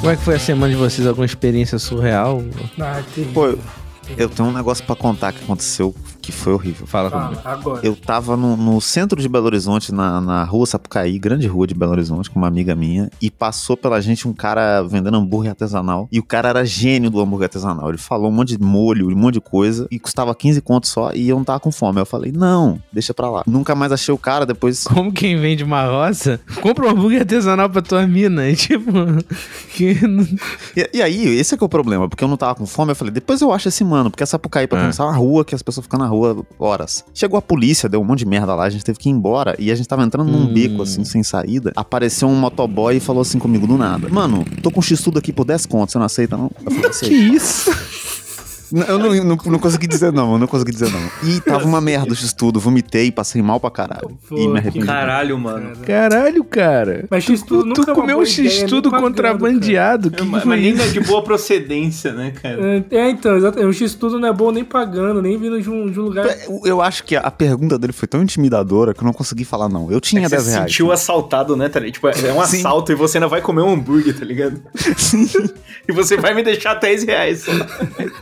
Como é que foi a semana de vocês? Alguma experiência surreal? Ah, terrível. Pô, Eu tenho um negócio pra contar que aconteceu que foi horrível. Fala Ah, comigo. agora. Eu tava no, no centro de Belo Horizonte, na, na rua Sapucaí, grande rua de Belo Horizonte, com uma amiga minha, e passou pela gente um cara vendendo hambúrguer artesanal. E o cara era gênio do hambúrguer artesanal. Ele falou um monte de molho, um monte de coisa, e custava 15 contos só, e eu não tava com fome. Eu falei, não, deixa pra lá. Nunca mais achei o cara, depois. Como quem vende uma roça, compra um hambúrguer artesanal pra tua mina. E tipo, que E, e aí, esse é que é o problema, porque eu não tava com fome, eu falei, depois eu acho esse mano, porque a Sapucaí pra Ah. começar é uma rua que as pessoas ficam na rua horas. Chegou a polícia, deu um monte de merda lá, a gente teve que ir embora, e a gente tava entrando num Hum. beco, assim, sem saída, apareceu um motoboy e falou assim comigo do nada, mano, tô com X-Tudo aqui por 10 contos, você não aceita não? Eu falei, que isso? Eu não, não, não consegui dizer não, eu não consegui dizer não. E tava uma merda o X-Tudo, vomitei, passei mal pra caralho. Pô, e me que arrependi. Caralho, mano. Caralho, cara. Mas X-Tudo Tu, nunca tu é comeu um X-Tudo nem pagando, contrabandeado. Que Mas, foi mas nem isso? é de boa procedência, né, cara? cara. É, então, exatamente. O X-Tudo não é bom nem pagando, nem vindo de um, de um lugar. Eu- Eu acho que a pergunta dele foi tão intimidadora que eu não consegui falar não. Eu É tinha você 10 se reais. sentiu assaltado, né, tá? Tipo, é um Sim. assalto e você ainda vai comer um hambúrguer, tá ligado? e você vai me deixar 10 reais só.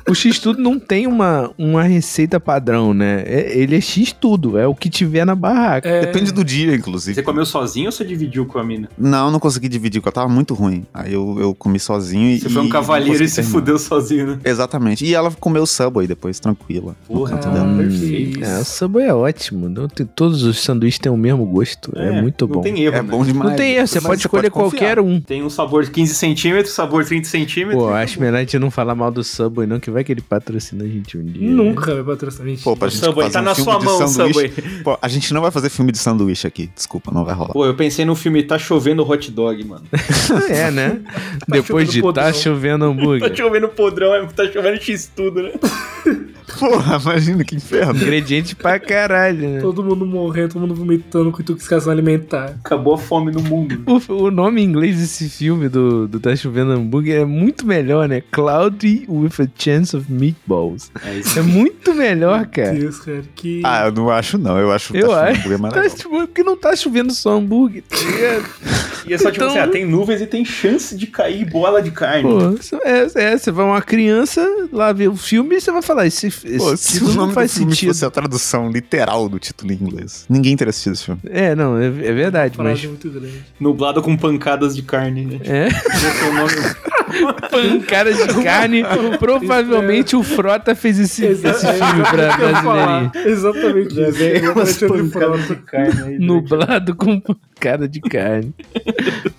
O X-Tudo não tem uma, uma receita padrão, né? É- ele é X-Tudo, é o que tiver na barraca. É, Depende do dia, inclusive. Você comeu sozinho ou você dividiu com a mina? Não, não consegui dividir, porque eu tava muito ruim. Aí eu, eu comi sozinho e. Você foi um cavalheiro não e se terminar. fudeu sozinho, né? Exatamente. E ela comeu o Subway depois, tranquila. Porra, Ah, dela. perfeito. É, o Subway é ótimo. Não tem- todos os sanduíches têm o mesmo gosto. É, muito não bom. tem erro, É né? bom demais. Não tem erro, você Mas pode escolher confiar. qualquer um. Tem um sabor de 15 centímetros, sabor 30 centímetros. Pô, acho melhor a gente não falar mal do Subway, não, que vai que ele patrocina a gente um dia. Nunca vai patrocinar. Gente, Pô, pra O gente Subway fazer tá um na filme sua de mão, sanduíche. Subway. Pô, a gente não vai fazer filme de sanduíche aqui. Desculpa, não vai rolar. Pô, eu pensei no filme Tá Chovendo Hot Dog, mano. É, né? Depois chovendo de podrão. tá chovendo Tá hambúrguer. chovendo podrão, é- tá chovendo X tudo, né? Porra, imagina que inferno. Ingrediente pra caralho, né? Todo mundo morrendo, todo mundo vomitando com intoxicação alimentar. Acabou a fome no mundo. O, o nome em inglês desse filme do, do Tá Chovendo Hambúrguer é muito melhor, né? Cloudy with a Chance of Meatballs. É isso. É muito melhor, cara. Deus, cara, que. Ah, eu não acho, não. Eu acho que Eu tá acho. hambúrguer Tá, tipo, porque não tá chovendo só hambúrguer, tá? E é só tipo Então- assim, ah, tem nuvens e tem chance de cair bola de carne. Pô, isso é, é, você vai uma criança lá ver o filme e você vai falar, esse, esse Pô, se título o não nome faz do filme sentido. fosse a tradução literal do título em inglês, ninguém teria assistido esse filme. É, não, é, é verdade, mas... muito grande. Nublado com pancadas de carne, né? É, Esse é o nome. pancada de carne. Provavelmente o Frota fez esse, esse filme pra brasileirinho. Exatamente Frota. carne aí. Nublado com pancada de carne.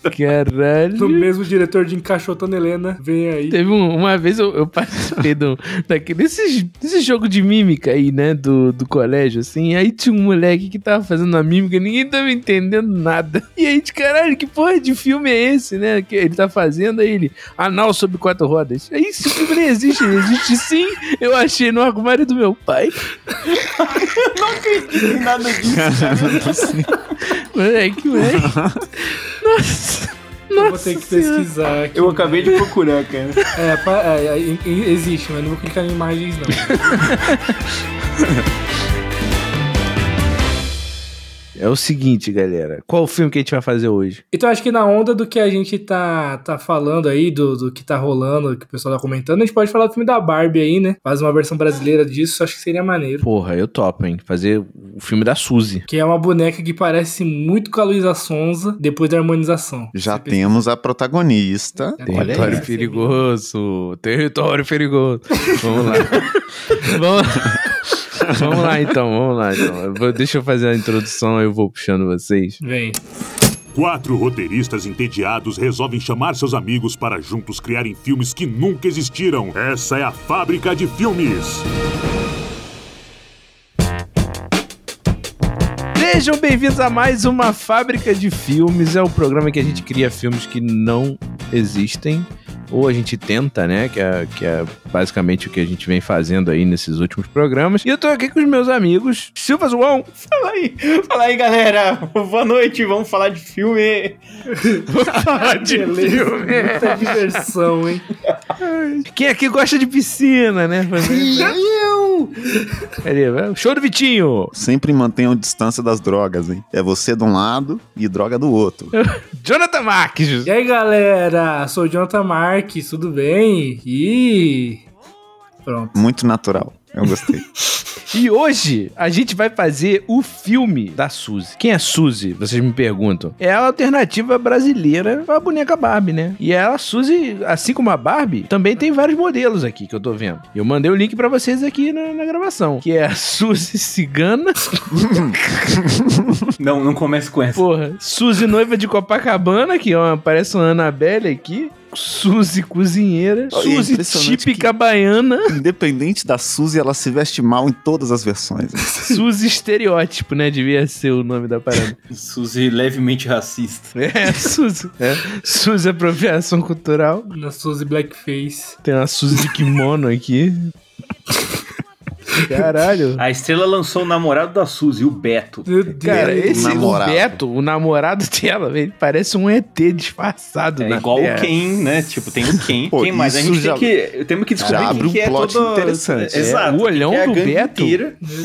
Do Caralho. mesmo diretor de Encaixotando Helena, vem aí. Teve um- uma vez eu, eu participei do, daquele, desse, desse jogo de mímica aí, né? Do, do colégio, assim. Aí tinha um moleque que tava fazendo a mímica e ninguém tava entendendo nada. E aí, de caralho, que porra de filme é esse, né? Que ele tá fazendo aí ele. Anal sobre quatro rodas. Aí esse filme nem existe, existe sim. Eu achei no armário do meu pai. Não tem nada disso. Moleque, moleque. Nossa. Eu vou ter que Senhora. pesquisar aqui. Eu acabei de procurar, cara. É, pa- é, é, existe, mas não vou clicar em imagens, não. É o seguinte, galera. Qual o filme que a gente vai fazer hoje? Então acho que na onda do que a gente tá, tá falando aí, do, do que tá rolando, que o pessoal tá comentando, a gente pode falar do filme da Barbie aí, né? Faz uma versão brasileira disso, acho que seria maneiro. Porra, eu topo, hein? Fazer o filme da Suzy. Que é uma boneca que parece muito com a Luísa Sonza depois da harmonização. Já Você temos a protagonista. Olha Território perigoso. Território perigoso. Vamos lá. vamos, vamos lá então, vamos lá então. Eu vou- deixa eu fazer a introdução, eu vou puxando vocês. Vem. Quatro roteiristas entediados resolvem chamar seus amigos para juntos criarem filmes que nunca existiram. Essa é a fábrica de filmes. Sejam bem-vindos a mais uma Fábrica de Filmes. É o programa que a gente cria filmes que não existem. Ou a gente tenta, né? Que é, que é basicamente o que a gente vem fazendo aí nesses últimos programas. E eu tô aqui com os meus amigos, Silva João. Fala aí, fala aí, galera. Boa noite, vamos falar de filme. Beleza, muita diversão, hein? Quem aqui gosta de piscina, né? eu! Cadê? Vai, Show do Vitinho! Sempre mantenham distância das drogas, hein? É você de um lado e droga do outro. Jonathan Marques! E aí, galera? Sou o Jonathan Marques, tudo bem? E. Pronto. Muito natural. Eu gostei. E hoje a gente vai fazer o filme da Suzy. Quem é Suzy? Vocês me perguntam. É a alternativa brasileira pra boneca Barbie, né? E ela, Suzy, assim como a Barbie, também tem vários modelos aqui que eu tô vendo. Eu mandei o link pra vocês aqui na, na gravação. Que é a Suzy Cigana. Não, não comece com essa. Porra, Suzy noiva de Copacabana, que uma, parece uma Annabelle aqui. Suzy cozinheira. Oh, Suzy típica baiana. Independente da Suzy, ela se veste mal em todas as versões. Suzy estereótipo, né? Devia ser o nome da parada. Suzy levemente racista. É, Suzy. É. Suzy apropriação cultural. Na Suzy Blackface. Tem uma Suzy de kimono aqui. Caralho. A estrela lançou o namorado da Suzy, o Beto. Meu Deus. Cara, esse namorado. o Beto, o namorado dela, ele parece um ET disfarçado. É igual Terra. o Ken, né? Tipo, tem o Ken. Pô, Quem mais? A gente já- tem que, temos que descobrir já abre quem que um é plot todo... interessante. É, Exato. o olhão é do Beto.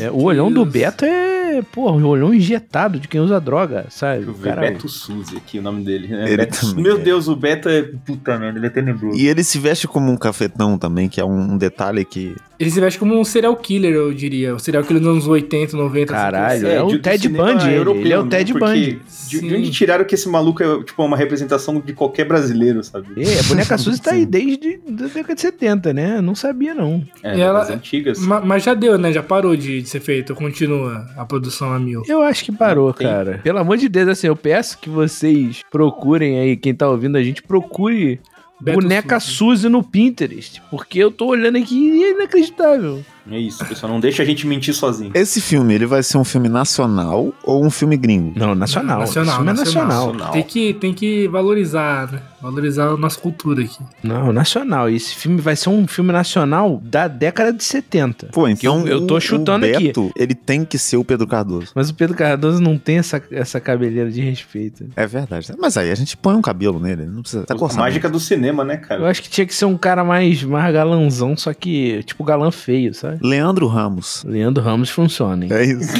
É, o olhão do Beto é, porra, o olhão injetado de quem usa droga, sabe? Deixa eu ver, Caralho. Beto Suzy aqui, o nome dele. Né? Ele Beto- também Meu é. Deus, o Beto é... Puta merda, ele é tenebroso. E ele se veste como um cafetão também, que é um detalhe que. Ele se veste como um serial killer, eu diria. O serial killer dos anos 80, 90. Caralho, assim, é o Ted Bundy, ele. Ele é o né? Ted Bundy. De, de onde tiraram que esse maluco é tipo uma representação de qualquer brasileiro, sabe? É, a boneca Suzy tá aí desde a década de 70, né? Não sabia, não. É, E ela- antigas. Ma- Mas já deu, né? Já parou de, de ser feito. Continua a produção a mil. Eu acho que parou, Tem. cara. Pelo amor de Deus, assim, eu peço que vocês procurem aí, quem tá ouvindo a gente, procure Beto boneca Suzy. Suzy no Pinterest. Porque eu tô olhando aqui e é inacreditável. É isso, pessoal. Não deixa a gente mentir sozinho. Esse filme, ele vai ser um filme nacional ou um filme gringo? Não, nacional. Nacional, é nacional. nacional. Nacional. Tem que, tem que valorizar, né? Valorizar a nossa cultura aqui. Não, nacional. E Esse filme vai ser um filme nacional da década de 70. Pô, então. Eu- eu tô o- chutando o aqui. Beto, Ele tem que ser o Pedro Cardoso. Mas o Pedro Cardoso não tem essa, essa cabeleira de respeito. É verdade. Mas aí a gente põe um cabelo nele, não precisa. Tá a mágica do cinema, né, Eu cara? acho que tinha que ser um cara mais, mais galanzão, só que, tipo, galã feio, sabe? Leandro Ramos. Leandro Ramos funciona, hein? É isso.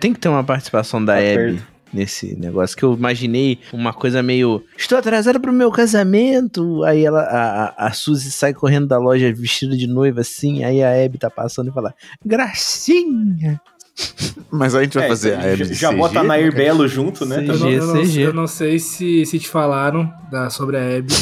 Tem que ter uma participação da Tá perto. Nesse negócio, que eu imaginei uma coisa meio. Estou atrasada pro meu casamento. Aí ela, a, a, Suzy sai correndo da loja vestida de noiva assim. Aí a Abby tá passando e fala: Gracinha! Mas aí a gente vai É, fazer já- a Abby já, CG, bota a Nair Belo junto, né? Sim. Eu não, eu não- CG. eu não sei se, se te falaram da, sobre a Abby.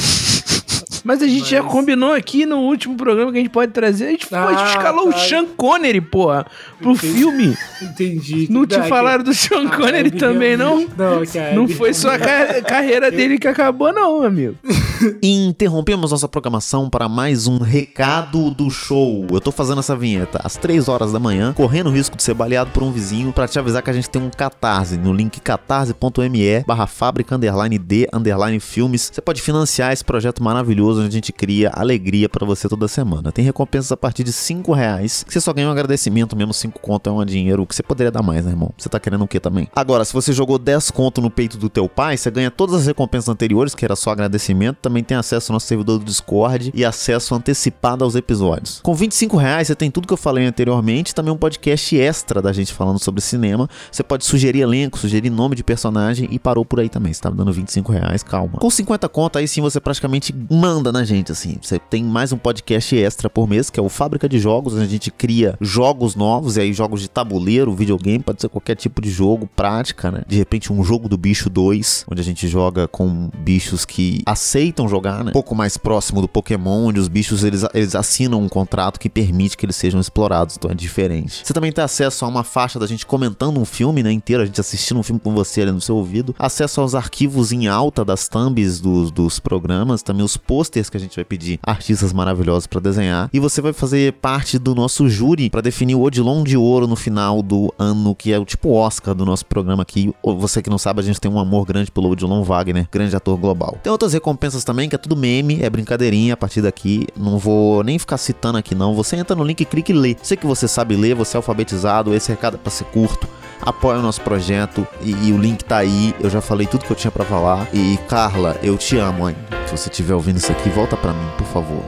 Mas a gente já Mas- combinou aqui no último programa que a gente pode trazer. A gente, pô, a gente Ah, escalou o tá. Sean Connery, porra, pro Entendi. filme. Entendi. Não te Ah, falaram do Sean a Connery também, não? Não, que a Não foi só a ca- carreira dele que acabou, não, amigo. Interrompemos nossa programação para mais um recado do show. Eu tô fazendo essa vinheta às 3 horas da manhã, correndo o risco de ser baleado por um vizinho, para te avisar que a gente tem um catarse no link catarse.me barra fábrica underline D underline filmes. Você pode financiar esse projeto maravilhoso onde a gente cria alegria para você toda semana. Tem recompensas a partir de 5 reais, que você só ganha um agradecimento mesmo, 5 conto é um dinheiro que você poderia dar mais, né, irmão? Você tá querendo o que também? Agora, se você jogou 10 conto no peito do teu pai, você ganha todas as recompensas anteriores, que era só agradecimento, também tem acesso ao nosso servidor do Discord e acesso antecipado aos episódios. Com 25 reais, você tem tudo que eu falei anteriormente, também um podcast extra da gente falando sobre cinema. Você pode sugerir elenco, sugerir nome de personagem e parou por aí também. Você tá dando 25 reais, calma. Com 50 conto, aí sim você praticamente manda na gente, assim. Você tem mais um podcast extra por mês, que é o Fábrica de Jogos, onde a gente cria jogos novos, e aí jogos de tabuleiro, videogame, pode ser qualquer tipo de jogo, prática, né? De repente um jogo do bicho 2, onde a gente joga com bichos que aceitam jogar, né? Um pouco mais próximo do Pokémon, onde os bichos eles, eles assinam um contrato que permite que eles sejam explorados, então é diferente. Você também tem acesso a uma faixa da gente comentando um filme, né, inteiro, a gente assistindo um filme com você ali no seu ouvido, acesso aos arquivos em alta das thumbs dos, dos programas, também os posters que a gente vai pedir artistas maravilhosos pra desenhar, e você vai fazer parte do nosso júri pra definir o Odilon de Ouro no final do ano, que é o tipo Oscar do nosso programa aqui. Você que não sabe, a gente tem um amor grande pelo Odilon Wagner, grande ator global. Tem outras recompensas também, que é tudo meme, é brincadeirinha a partir daqui. Não vou nem ficar citando aqui não. Você entra no link, clica e lê. Sei que você sabe ler, você é alfabetizado, esse recado é pra ser curto. Apoia o nosso projeto e, e o link tá aí. Eu já falei tudo que eu tinha pra falar. E Carla, eu te amo, hein? Se você estiver ouvindo isso aqui, volta pra mim, por favor.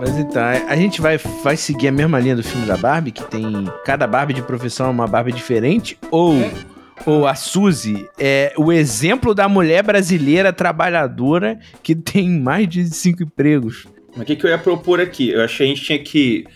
Mas então, a a gente vai, vai seguir a mesma linha do filme da Barbie, que tem cada Barbie de profissão é uma Barbie diferente, ou, É. ou a Suzy é o exemplo da mulher brasileira trabalhadora que tem mais de cinco empregos. Mas o que, que eu ia propor aqui? Eu achei que a gente tinha que.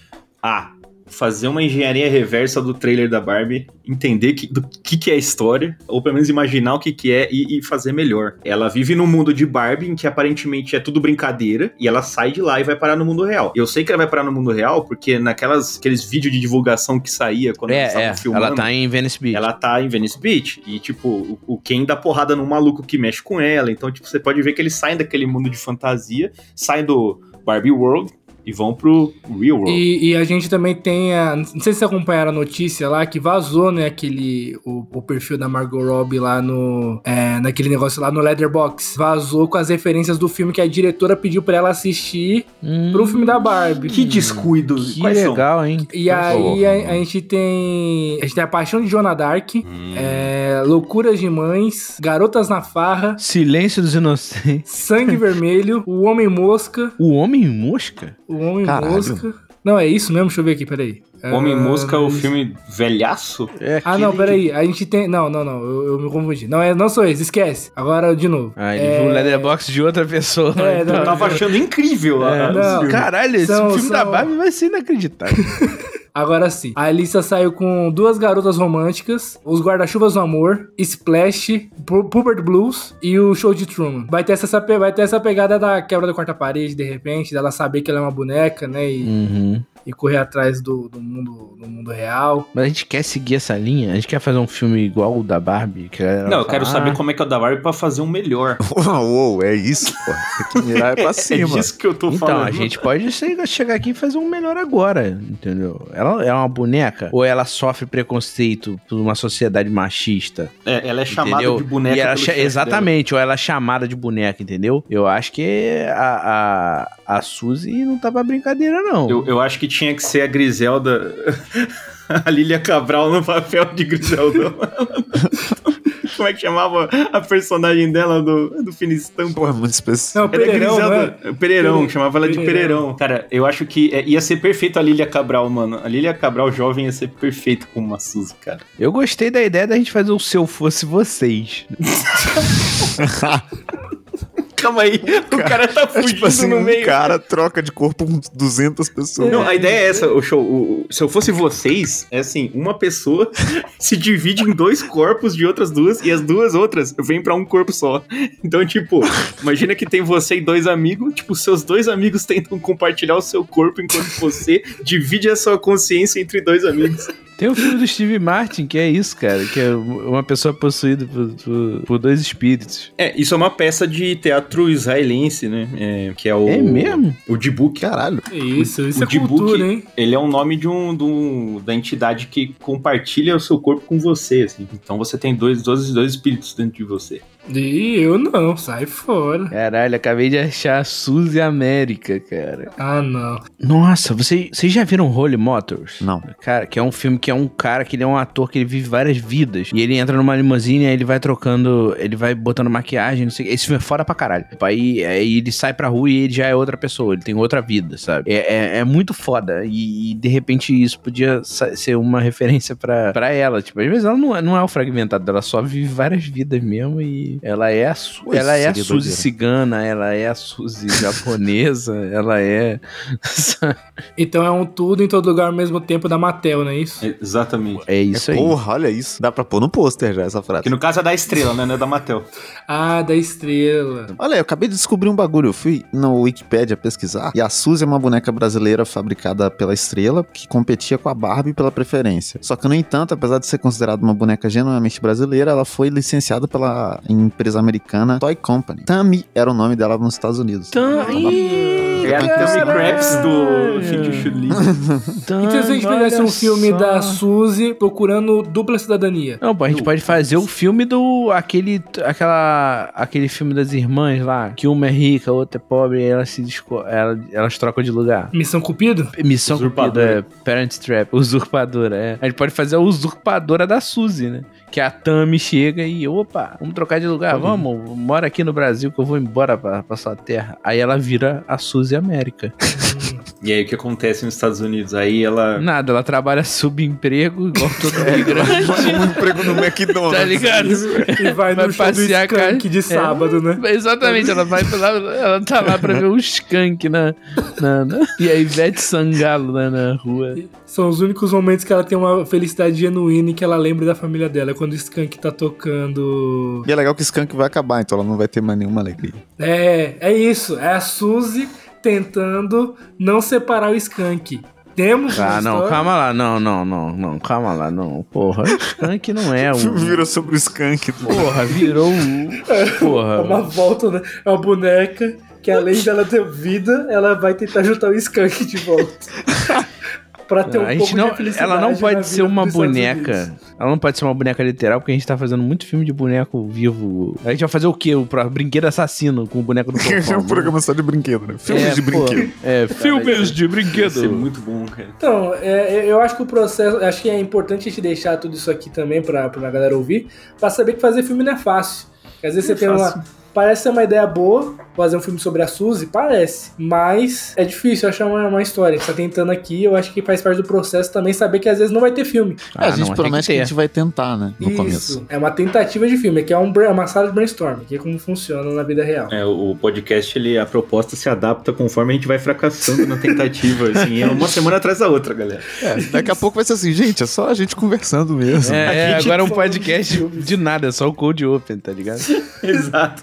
Ah, fazer uma engenharia reversa do trailer da Barbie, entender que, do que, que é a história, ou pelo menos imaginar o que, que é e, e fazer melhor. Ela vive num mundo de Barbie em que aparentemente é tudo brincadeira, e ela sai de lá e vai parar no mundo real. Eu sei que ela vai parar no mundo real porque naquelas aqueles vídeos de divulgação que saía quando eles É, estavam é, filmando. ela tá em Venice Beach. Ela tá em Venice Beach e, tipo, o, o Ken dá porrada num maluco que mexe com ela. Então, tipo, você pode ver que eles saem daquele mundo de fantasia, saem do Barbie World e vão pro Real World. E, e a gente também tem a. Não sei se vocês acompanharam a notícia lá que vazou, né? Aquele. O, o perfil da Margot Robbie lá no. É, naquele negócio lá no Leatherbox. Vazou com as referências do filme que a diretora pediu pra ela assistir Hum, pro filme da Barbie. Que descuido. que Quais são? legal, hein? E aí a, a gente tem. A gente tem a Paixão de Joana Dark, Hum. é, Loucuras de Mães, Garotas na Farra, Silêncio dos Inocentes. Sangue Vermelho, O Homem Mosca, O Homem Mosca? O Homem Caralho. Mosca. Não, é isso mesmo? Deixa eu ver aqui, peraí. Homem Ah, Mosca é o filme velhaço? É Ah, não, peraí. A gente tem. Não, não, não. Eu, eu me confundi. Não, é, não sou esse, esquece. Agora de novo. que- Ah, ele É, viu o Letterboxd de outra pessoa. É, então. não, Eu tava achando incrível É, a- não. Caralho, esse São- filme da são- Barbie vai ser inacreditável. Agora sim. A Alissa saiu com duas garotas românticas, Os Guarda-Chuvas do Amor, Splash, Pu- Pubert Blues e o Show de Truman. Vai ter, essa, vai ter essa pegada da quebra da quarta parede, de repente, dela saber que ela é uma boneca, né? E, uhum. E correr atrás do, do mundo, do mundo real. Mas a gente quer seguir essa linha? A gente quer fazer um filme igual o da Barbie? Que Não, eu quero saber "Ah, como é que é o da Barbie pra fazer um melhor. Uou, uou, é isso, pô. Tem que mirar pra É cima. disso que eu tô Então, falando. a gente pode che- chegar aqui e fazer um melhor agora, entendeu? Ela é uma boneca ou ela sofre preconceito por uma sociedade machista? É, ela é chamada entendeu? de boneca. E ela pelo cha- chefe dela. exatamente, ou ela é chamada de boneca, entendeu? Eu acho que a, a, a Suzy não tá pra brincadeira, não. Eu, eu acho que tinha que ser a Griselda. a Lilia Cabral no papel de Griselda. Como é que chamava a personagem dela do, do Finistampo? Pô, é muito específico. Não, Ela é Pereirão, Griselda. né? Pereirão, Pere- chamava ela de Pereirão. Cara, eu acho que é, ia ser perfeito a Lilia Cabral, mano. A Lilia Cabral jovem ia ser perfeito como uma Suzy, cara. Eu gostei da ideia da gente fazer o Se Eu Fosse Vocês. Calma aí, o cara tá É fugindo tipo assim, no um meio. cara troca de corpo com 200 pessoas. Não, a ideia é essa, o show. o- o- se eu fosse vocês, é assim, uma pessoa se divide em dois corpos de outras duas e as duas outras vêm pra um corpo só. Então, tipo, imagina que tem você e dois amigos, tipo, seus dois amigos tentam compartilhar o seu corpo enquanto você divide a sua consciência entre dois amigos. Tem o filme do Steve Martin, que é isso, cara. Que é uma pessoa possuída por, por- por dois espíritos. É, isso é uma peça de teatro israelense, né? É, que é o. É mesmo? O Dibuk. Caralho. Isso, isso o é Djibouti, cultura, hein? Ele é o nome de um, de um- da entidade que compartilha o seu corpo com você, assim. Então você tem dois, dois, dois espíritos dentro de você. E eu não, sai fora. Caralho, acabei de achar a Suzy América, cara. Ah, não. Nossa, vocês vocês já viram Holy Motors? Não. Cara, que é um filme que é um cara que ele é um ator que ele vive várias vidas. E ele entra numa limusine e aí ele vai trocando, ele vai botando maquiagem, não sei o que. Esse filme é foda pra caralho. Aí, aí ele sai pra rua e ele já é outra pessoa, ele tem outra vida, sabe? É, é, é muito foda. E, e, de repente isso podia ser uma referência pra, pra ela. Tipo, às vezes ela não, é- não é o fragmentado, ela só vive várias vidas mesmo e ela é a, Su Pô, ela é a Suzy doideira. cigana, ela é a Suzy japonesa, ela é. Então é um tudo em todo lugar ao mesmo tempo da Mattel, não é isso? É, exatamente. É isso aí. Porra, olha isso. Dá pra pôr no pôster já essa frase. Que no caso é da estrela, né? Não é da Mattel. Ah, da estrela. Olha, eu acabei de descobrir um bagulho. Eu fui no Wikipedia pesquisar. E a Suzy é uma boneca brasileira fabricada pela Estrela, que competia com a Barbie pela preferência. Só que, no entanto, apesar de ser considerada uma boneca genuinamente brasileira, ela foi licenciada pela empresa americana Toy Company. Tammy era o nome dela nos Estados Unidos. Tam- Ih, É a. Tammy Craps do Fim de Chun-Li. tam- Então se a gente fizesse um filme só. da Suzy procurando dupla cidadania. Não, pô, a gente pode fazer o filme do. aquele. aquela. aquele filme das irmãs lá, que uma é rica, a outra é pobre, e elas se elas trocam de lugar. Missão Cupido? Missão Usurpadora. Cupida, é Parent Trap, usurpadora, é. A gente pode fazer a usurpadora da Suzy, né? Que a Tami chega e, opa, vamos trocar de lugar, vamos, mora aqui no Brasil que eu vou embora pra, pra sua terra. Aí ela vira a Suzy América. E aí o que acontece nos Estados Unidos? Aí ela. Nada, ela trabalha subemprego, igual todo imigrante. um emprego no McDonald's. tá ligado? E vai, Vai no show do passear com a- Skank de É. sábado, né? Exatamente, ela vai pra lá, ela tá lá pra ver o skunk na, na, na- e a Ivete Sangalo lá na rua. São os únicos momentos que ela tem uma felicidade genuína e que ela lembra da família dela. É quando o Skank tá tocando. E é legal que o Skunk vai acabar, então ela não vai ter mais nenhuma alegria. É, é isso. É a Suzy tentando não separar o Skank. Temos Ah, não, história- calma lá, não, não, não, não, calma lá, não. Porra, skunk não é um. Virou sobre o Skunk. Porra, virou. É Porra. uma volta, né? É uma boneca que além dela ter vida, ela vai tentar juntar o Skank de volta. pra ter um a gente pouco não, de felicidade ela não pode ser uma boneca. Unidos. Ela não pode ser uma boneca literal, porque a gente tá fazendo muito filme de boneco vivo. A gente vai fazer o quê? O brinquedo assassino com o boneco do É Fofão, um né? programa só de brinquedo, né? Filmes É, de pô, brinquedo. É, filmes de brinquedo. muito bom, cara. Então, é, eu acho que o processo. Acho que é importante a gente deixar tudo isso aqui também pra, pra galera ouvir, pra saber que fazer filme não é fácil. Porque às vezes Não você é tem fácil. uma. Parece ser uma ideia boa fazer um filme sobre a Suzy, parece. Mas é difícil achar uma, uma história. A gente tá tentando aqui, eu acho que faz parte do processo também saber que às vezes não vai ter filme. É, a Ah, gente não, promete que, ter. a gente vai tentar, né? No Isso. começo. É uma tentativa de filme, que é um, uma sala de brainstorm, que é como funciona na vida real. É, o podcast, ele, a proposta se adapta conforme a gente vai fracassando na tentativa, assim, é uma semana atrás da outra, galera. É, daqui a pouco vai ser assim, gente, é só a gente conversando mesmo. É, é, A agora é um podcast de de nada, só o Code Open, tá ligado? Exato.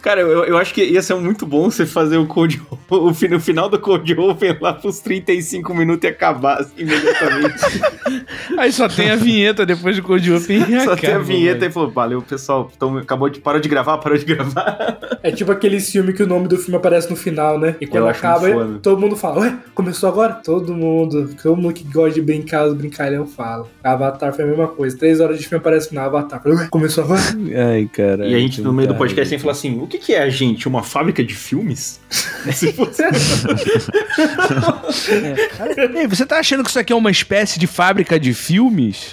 Cara, eu, eu acho que ia ser muito bom você fazer o Code o, no final do Code Open lá pros 35 minutos e acabar assim, imediatamente. Aí só tem a vinheta depois do Code Open e Só acaba, tem a vinheta mano. e falou, valeu, pessoal, então, acabou de, parou de gravar, parou de gravar. É tipo aqueles filmes que o nome do filme aparece no final, né? E quando acaba, todo mundo fala, ué, começou agora? Todo mundo, todo mundo que gosta de brincar, os brincalhão fala. Avatar foi a mesma coisa. Três horas de filme aparece no Avatar. Falei, ué, começou agora? Ai, cara. E a gente, no meio do podcast, que falar assim: o que, que é a gente? Uma fábrica de filmes? Se fosse- Ei, você tá achando que isso aqui é uma espécie de fábrica de filmes?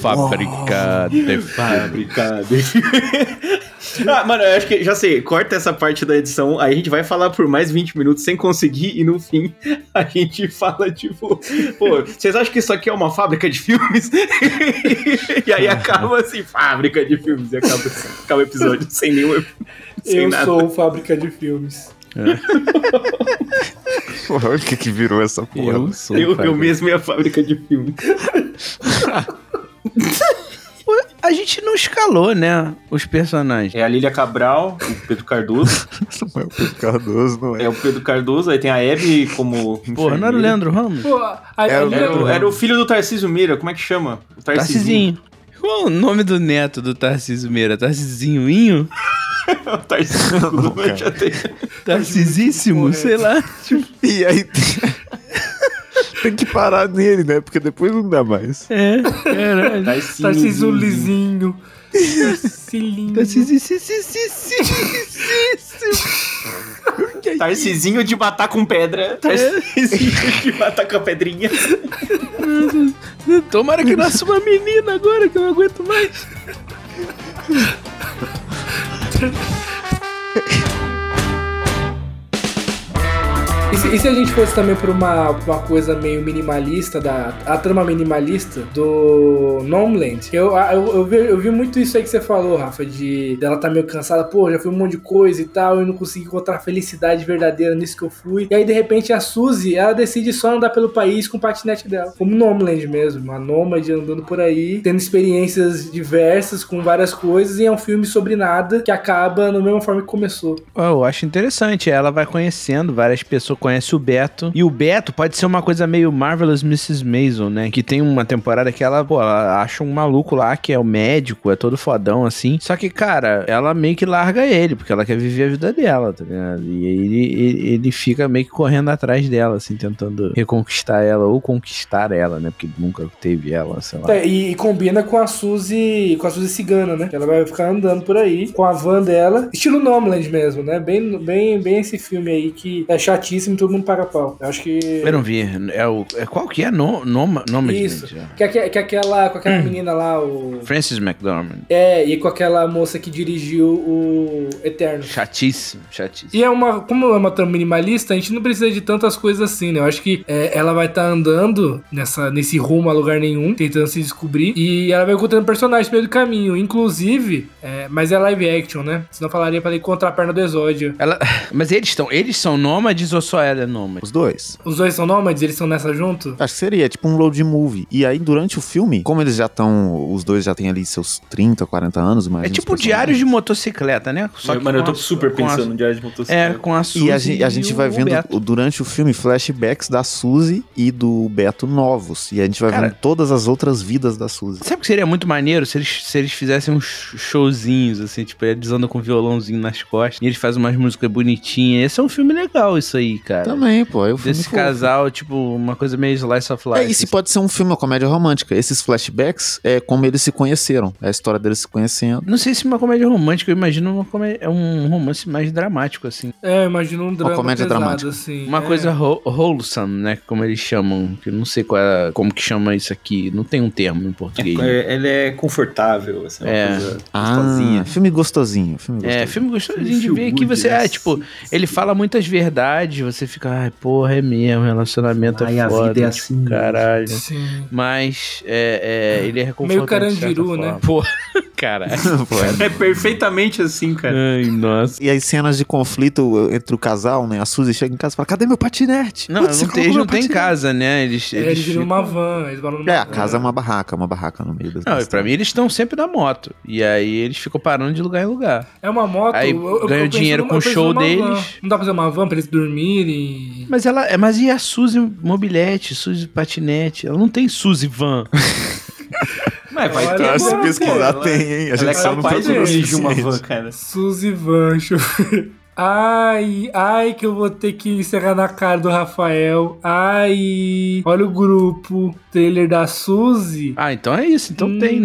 Fábrica de Fábrica de Ah, mano, eu acho que já sei, corta essa parte da edição, aí a gente vai falar por mais 20 minutos sem conseguir, e no fim a gente fala, tipo, pô, vocês acham que isso aqui é uma fábrica de filmes? e aí acaba assim, fábrica de filmes, e acaba, acaba o episódio sem nenhum. Sem Eu nada. sou fábrica de filmes. Porra, olha o que que virou essa porra. Eu sou. Eu, eu mesmo é a fábrica de filmes. A gente não escalou, né? Os personagens. É a Lília Cabral, o Pedro Cardoso. Não é o Pedro Cardoso, não é. É o Pedro Cardoso, aí tem a Hebe como. Porra, não era o. Leandro Ramos? Pô, a, a, É, a o Lília- Era, o- era o filho do Tarcísio Meira, como é que chama? O Tarcisinho. Qual o nome do neto do Tarcísio Meira? Tarcisinhoinho? O Tarcísio Não, cara. já tem. Tarcisíssimo? Sei lá. Tipo, E aí tem... tem que parar nele, né? Porque depois não dá mais. é, caralho. Tarcísio Tarcísio Lizinho. Tarcilinho. Tarcisíssimo. Tarcisinho de matar com pedra. Tarcisinho de matar com a pedrinha. Tomara que nasça uma menina agora, que eu não aguento mais. E se, e se a gente fosse também pra uma, uma coisa meio minimalista, da, a trama minimalista do Nomeland? Eu, eu, eu, vi, eu vi muito isso aí que você falou, Rafa, de dela tá meio cansada, pô, já fui um monte de coisa e tal, e não consegui encontrar felicidade verdadeira nisso que eu fui. E aí, de repente, a Suzy, ela decide só andar pelo país com o patinete dela. Como Nomeland mesmo, uma nômade andando por aí, tendo experiências diversas com várias coisas, e é um filme sobre nada que acaba da mesma forma que começou. Eu acho interessante. Ela vai conhecendo várias pessoas, conhece o Beto. E o Beto pode ser uma coisa meio Marvelous Mrs. Maisel, né? Que tem uma temporada que ela, pô, ela acha um maluco lá que é o médico, é todo fodão assim. Só que, cara, ela meio que larga ele, porque ela quer viver a vida dela, tá ligado? E ele, ele, ele fica meio que correndo atrás dela, assim, tentando reconquistar ela ou conquistar ela, né? Porque nunca teve ela, sei lá. É, e, e combina com a Suzy, com a Suzy Cigana, né? Ela vai ficar andando por aí com a van dela, estilo Nomeland mesmo, né? Bem, bem, bem esse filme aí que é chatíssimo todo mundo paga pau. Eu acho que. Eu não vi. É o, é, qual que é? No, Noma, Nomadland. Isso. Que, aque- que aquela, com aquela menina lá, o. Francis McDormand. É, e com aquela moça que dirigiu o Eterno. Chatíssimo, chatíssimo. E é uma. Como é uma trama minimalista, a gente não precisa de tantas coisas assim, né? Eu acho que é, ela vai estar andando nessa, nesse rumo a lugar nenhum, tentando se descobrir. E ela vai encontrando personagens no meio do caminho. Inclusive, é, mas é live action, né? Senão falaria pra ela encontrar a perna do exódio. Ela, mas eles estão, eles são nômades ou só ela é nômade? Os dois. Os dois são nômades? Eles são nessa junto? Acho que seria tipo um road movie. E aí, durante o filme, como eles já estão. Os dois já têm ali seus 30, 40 anos, mas. É tipo diários de motocicleta, né? Só que Mano, eu tô a- super com a- pensando no Diário de Motocicleta. É, com a Suzy E a gente, a gente vai vendo Beto. durante o filme flashbacks da Suzy e do Beto novos. E a gente vai Cara- vendo todas as outras vidas da Suzy. Sabe o que seria muito maneiro se eles, se eles fizessem uns showzinhos, assim, tipo, eles andam com um violãozinho nas costas e eles fazem umas músicas bonitinhas. Esse é um filme legal, isso aí, cara. Também, pô. É o filme Desse fofo. casal, tipo, uma coisa meio slice of life. É, e se pode ser um filme, uma comédia romântica. Esses flashbacks é como eles se conheceram. É a história deles se conhecendo. Não sei se uma comédia romântica, eu imagino uma comé- é um romance mais dramático, assim. É, eu imagino um drama comédia pesado, dramática. assim. Uma é. coisa whole- wholesome, né? Como eles chamam. Que eu não sei qual é, como que chama isso aqui. Não tem um termo em português. É, É, ele é confortável, assim, uma É. coisa Ah, gostosinha. filme gostosinho. Filme gostosinho. filme gostosinho de Feel ver que você. né? É, tipo, ele fala muitas verdades, você fica, ai, porra, é mesmo, relacionamento Ai, é a foda. vida é tipo, assim mesmo. Caralho. Sim. Mas é, é, ele é reconfortante. Meio Carandiru, né? Pô, caralho. É. É perfeitamente assim, cara. Ai, nossa. E as cenas de conflito entre o casal, né? A Suzy chega em casa e fala: Cadê meu patinete? Não, Putz, não tem, eles não têm patinete." casa, né? Eles, É, eles eles viram uma van. Eles moram numa É, a van. casa é uma barraca, uma barraca no meio das Não, das pra mim eles estão sempre na moto. E aí eles ficam parando de lugar em lugar. É uma moto. Aí ganha penso dinheiro numa- com o eu show deles. van. Não dá pra fazer uma van pra eles dormirem. Mas ela. é- Mas e a Suzy mobilete, Suzy patinete? Ela não tem Suzy van. Mas vai Olha, ter. Ah, se pesquisar, ela- tem, hein? A Ela é gente só não capaz de procurou dirigir uma van, cara. Suzy Van, deixa eu ver. Ai, ai, que eu vou ter que encerrar na cara do Rafael. Ai, olha o grupo. Trailer da Suzy. Ah, então é isso. Então Hum, tem.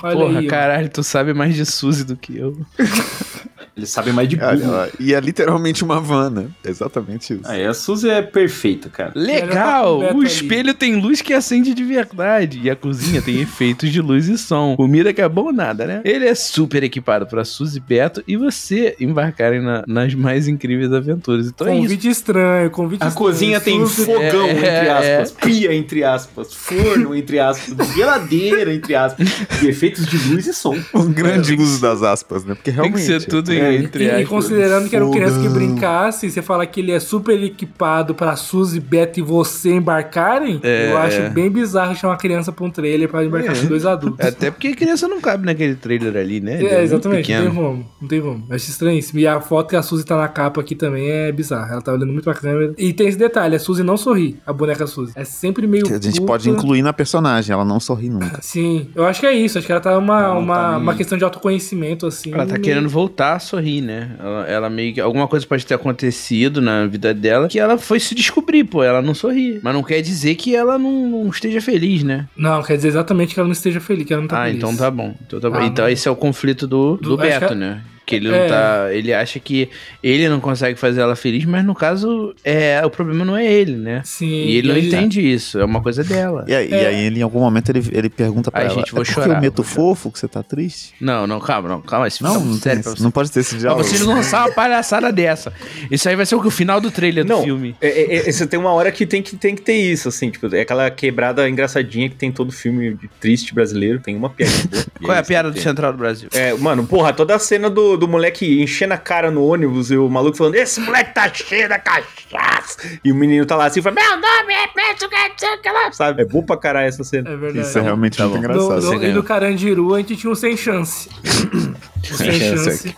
Porra, aí, caralho, tu sabe mais de Suzy do que eu. Eles sabem mais de burro. Olha, e é literalmente uma van, né? É exatamente isso. Aí a Suzy é perfeita, cara. Legal! Tá com o espelho tem luz que acende de verdade. E a cozinha tem efeitos de luz e som. Comida que é bom nada, né? Ele é super equipado pra Suzy Beto e você embarcarem na- nas mais incríveis aventuras. Então é isso. Convite estranho, convite A estranho. cozinha tem Suzy- fogão, É, entre é, aspas, pia, entre aspas, forno, entre aspas, geladeira, entre aspas, e efeitos de luz e som. Um grande uso das aspas, né? Porque Tem realmente. que ser tudo em- É, entre E, e considerando que era uma criança que brincasse, você fala que ele é super equipado pra Suzy, Beto e você embarcarem, É, eu acho é. bem bizarro chamar uma criança pra um trailer pra embarcar com dois adultos. Até porque a criança não cabe naquele trailer ali, né? É, muito exatamente, não tem como, não tem como. Acho estranhíssimo. E a foto que a Suzy tá na capa aqui também é bizarra. Ela tá olhando muito pra câmera. E tem esse detalhe, a Suzy não sorri, a boneca Suzy. É sempre meio Que a gente puta. pode incluir na personagem, ela não sorri nunca. Sim, eu acho que é isso. Acho que ela tá uma, Ela uma, tá meio- uma questão de autoconhecimento, assim. Ela tá meio- querendo voltar a sorrir, né? Ela, ela meio que. Alguma coisa pode ter acontecido na vida dela que ela foi se descobrir, pô. Ela não sorri. Mas não quer dizer que ela não, não esteja feliz, né? Não, quer dizer exatamente que ela não esteja feliz, que ela não tá ah, feliz. então tá bom. Então, tá bom. Ah, então não. esse é o conflito do, do, Do- Beto, que né? Que ele não É. tá. Ele acha que ele não consegue fazer ela feliz, mas no caso, é, o problema não é ele, né? Sim. E ele não entende isso, é uma coisa dela. E aí, e É. aí ele, em algum momento, ele, ele pergunta pra Ai, ela: gente, vou é porque chorar, eu meto vou chorar." fofo que você tá triste? Não, não, calma, não, calma. Esse Não, não, não, tem sério, você. não pode ter esse diálogo. vocês lançar uma palhaçada dessa. Isso aí vai ser o que? O final do trailer do Não, filme. É, é, é, você tem uma hora que tem, que tem que ter isso, assim, tipo, é aquela quebrada engraçadinha que tem todo filme de triste brasileiro, tem uma piada. E Qual é a piada do. Central do Brasil? É, mano, porra, toda a cena do, do moleque enchendo a cara no ônibus e o maluco falando, esse moleque tá cheio da cachaça. E o menino tá lá assim, falando, meu nome é Preto, que sei o que lá, sabe? É bom pra caralho essa cena. É verdade. Isso é realmente Tá muito bom. engraçado. No, no, e no Carandiru a gente tinha um sem chance. Sem chance.